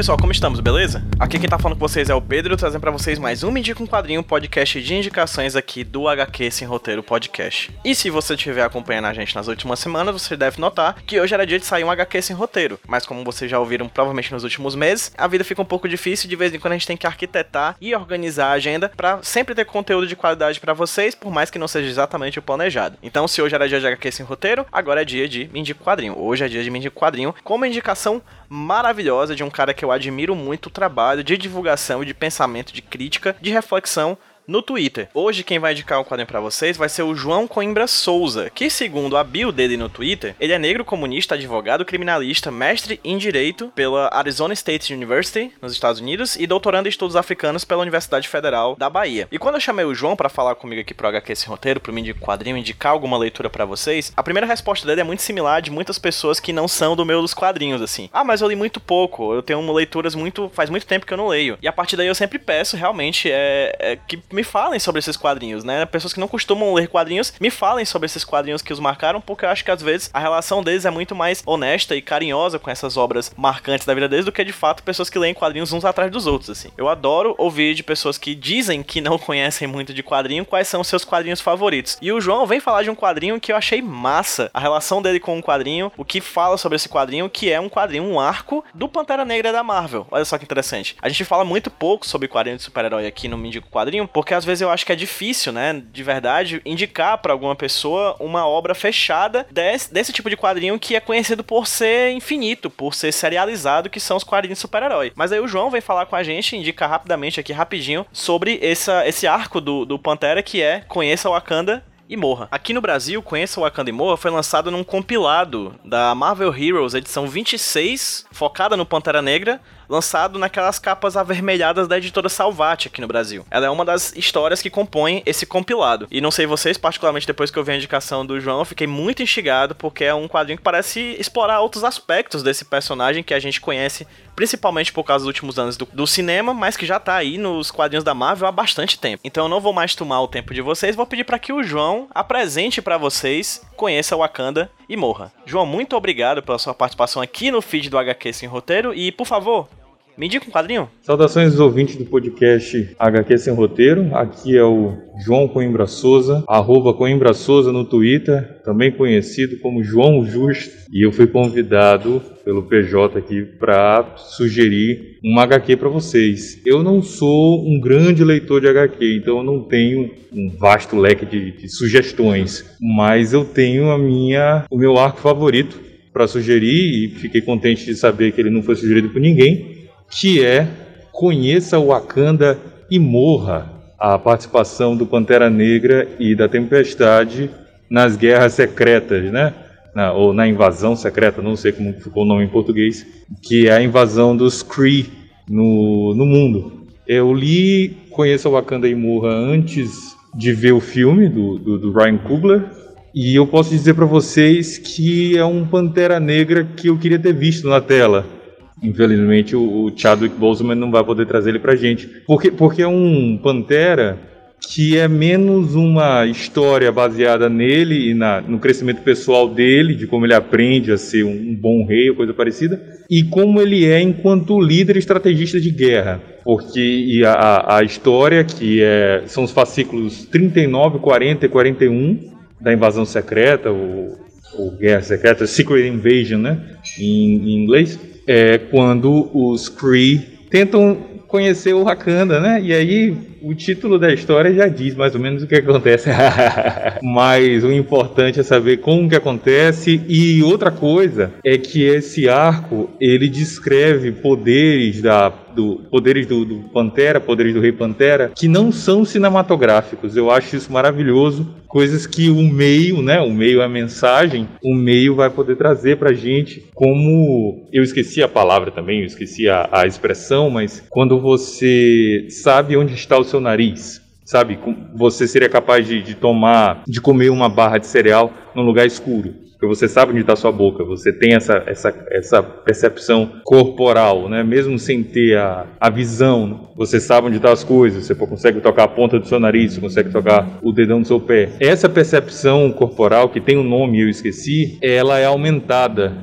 Pessoal, como estamos, beleza? Aqui quem tá falando com vocês é o Pedro, trazendo pra vocês mais um Me Indica um Quadrinho, podcast de indicações aqui do HQ Sem Roteiro Podcast. E se você estiver acompanhando a gente nas últimas semanas, você deve notar que hoje era dia de sair um HQ Sem Roteiro. Mas como vocês já ouviram provavelmente nos últimos meses, a vida fica um pouco difícil, de vez em quando a gente tem que arquitetar e organizar a agenda pra sempre ter conteúdo de qualidade pra vocês, por mais que não seja exatamente o planejado. Então se hoje era dia de HQ Sem Roteiro, agora é dia de Me Indica Quadrinho. Hoje é dia de Me Indica Quadrinho, com uma indicação maravilhosa de um cara que eu admiro muito o trabalho de divulgação, de pensamento, de crítica, de reflexão no Twitter. Hoje quem vai indicar um quadrinho para vocês vai ser o João Coimbra Souza, que segundo a bio dele no Twitter, ele é negro comunista, advogado, criminalista, mestre em direito pela Arizona State University nos Estados Unidos e doutorando em estudos africanos pela Universidade Federal da Bahia. E quando eu chamei o João para falar comigo aqui pro HQ esse roteiro, pro de quadrinho, indicar alguma leitura para vocês, a primeira resposta dele é muito similar de muitas pessoas que não são do meu dos quadrinhos assim. Ah, mas eu li muito pouco, eu tenho leituras muito faz muito tempo que eu não leio. E a partir daí eu sempre peço realmente é, é que me falem sobre esses quadrinhos, né? Pessoas que não costumam ler quadrinhos, me falem sobre esses quadrinhos que os marcaram, porque eu acho que às vezes a relação deles é muito mais honesta e carinhosa com essas obras marcantes da vida deles do que de fato pessoas que leem quadrinhos uns atrás dos outros, assim. Eu adoro ouvir de pessoas que dizem que não conhecem muito de quadrinho quais são seus quadrinhos favoritos. E o João vem falar de um quadrinho que eu achei massa, a relação dele com um quadrinho, o que fala sobre esse quadrinho, que é um quadrinho, um arco do Pantera Negra da Marvel. Olha só que interessante. A gente fala muito pouco sobre quadrinho de super-herói aqui no Mindico Quadrinho, porque às vezes eu acho que é difícil, né, de verdade, indicar para alguma pessoa uma obra fechada desse, desse tipo de quadrinho que é conhecido por ser infinito, por ser serializado, que são os quadrinhos super-herói. Mas aí o João vem falar com a gente, indicar rapidamente aqui, rapidinho, sobre essa, esse arco do, do Pantera que é Conheça o Wakanda e morra. Aqui no Brasil, Conheça o Wakanda e Morra foi lançado num compilado da Marvel Heroes, edição 26, focada no Pantera Negra, lançado naquelas capas avermelhadas da editora Salvati aqui no Brasil. Ela é uma das histórias que compõem esse compilado. E não sei vocês, particularmente depois que eu vi a indicação do João, eu fiquei muito instigado porque é um quadrinho que parece explorar outros aspectos desse personagem que a gente conhece principalmente por causa dos últimos anos do, do, cinema, mas que já tá aí nos quadrinhos da Marvel há bastante tempo. Então eu não vou mais tomar o tempo de vocês, vou pedir para que o João apresente para vocês, conheça o Wakanda e morra. João, muito obrigado pela sua participação aqui no feed do HQ Sem Roteiro e, por favor, me indica um quadrinho. Saudações aos ouvintes do podcast HQ Sem Roteiro. Aqui é o João Coimbra Souza, arroba Coimbra Souza no Twitter, também conhecido como João Justo. E eu fui convidado pelo PJ aqui para sugerir uma HQ para vocês. Eu não sou um grande leitor de HQ, então eu não tenho um vasto leque de, de sugestões, mas eu tenho a minha, o meu arco favorito para sugerir e fiquei contente de saber que ele não foi sugerido por ninguém que é Conheça Wakanda e Morra, a participação do Pantera Negra e da Tempestade nas Guerras Secretas, né? Na, ou na Invasão Secreta, não sei como ficou o nome em português, que é a invasão dos Kree no, no mundo. Eu li Conheça Wakanda e Morra antes de ver o filme do, do, do Ryan Coogler, e eu posso dizer para vocês que é um Pantera Negra que eu queria ter visto na tela Infelizmente o, Chadwick Boseman não vai poder trazer ele pra gente. Porque, porque é um Pantera que é menos uma história baseada nele e na, no crescimento pessoal dele, de como ele aprende a ser um, um bom rei ou coisa parecida, e como ele é enquanto líder estrategista de guerra. Porque a, a história, que é, são os fascículos 39, 40 e 41 da invasão secreta, ou, ou guerra secreta, Secret Invasion, né, em, em inglês, é quando os Kree tentam conhecer o Wakanda, né? E aí o título da história já diz mais ou menos o que acontece. Mas o importante é saber como que acontece e outra coisa é que esse arco ele descreve poderes da do poderes do, do Pantera, poderes do Rei Pantera, que não são cinematográficos. Eu acho isso maravilhoso. Coisas que o meio, né? O meio é a mensagem, o meio vai poder trazer pra gente. Como eu esqueci a palavra também, eu esqueci a, a expressão, mas quando você sabe onde está o seu nariz, sabe? Você seria capaz de, de tomar, de comer uma barra de cereal num lugar escuro porque você sabe onde está sua boca, você tem essa, essa, essa percepção corporal, né? mesmo sem ter a, a visão, você sabe onde estão tá as coisas, você consegue tocar a ponta do seu nariz, você consegue tocar o dedão do seu pé. Essa percepção corporal, que tem um nome eu esqueci, ela é aumentada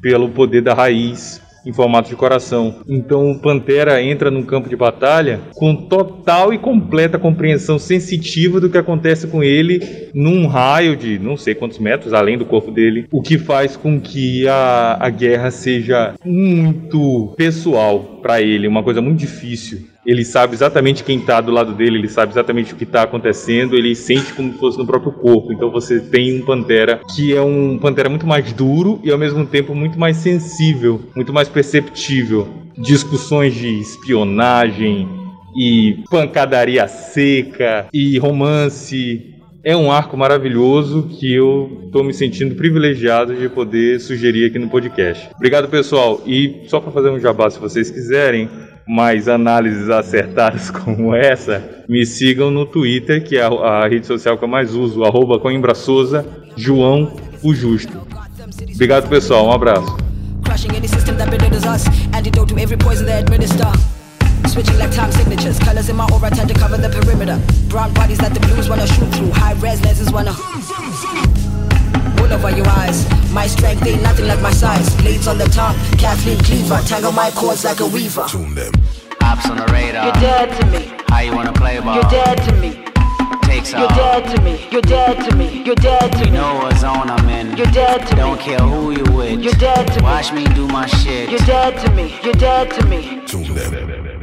pelo poder da raiz em formato de coração. Então o Pantera entra num campo de batalha com total e completa compreensão sensitiva do que acontece com ele num raio de não sei quantos metros além do corpo dele, o que faz com que a, a guerra seja muito pessoal para ele, uma coisa muito difícil ele sabe exatamente quem está do lado dele, ele sabe exatamente o que está acontecendo, ele sente como se fosse no próprio corpo. Então você tem um Pantera que é um Pantera muito mais duro e ao mesmo tempo muito mais sensível, muito mais perceptível. Discussões de espionagem e pancadaria seca e romance. É um arco maravilhoso que eu estou me sentindo privilegiado de poder sugerir aqui no podcast. Obrigado, pessoal. E só para fazer um jabá, se vocês quiserem, mais análises acertadas como essa, me sigam no Twitter, que é a, a rede social que eu mais uso, arroba Coimbra Souza, João o Justo. Obrigado, pessoal. Um abraço. Switching like time signatures, colors in my aura tend to cover the perimeter. Brown bodies that the blues wanna shoot through, high res lenses wanna wool over your eyes. My strength ain't nothing like my size. Blades on the top, Kathleen Cleaver, tangle my cords like a weaver. Tune them. Ops on the radar. You're dead to me. How you wanna play ball? You're dead to me. Takes You're dead to me. You're dead to me. You're dead to you me. You know what zone I'm in. You're dead to Don't me. Don't care who you with. You're dead to Watch me. Watch me do my shit. You're dead to me. You're dead to me. Tune them.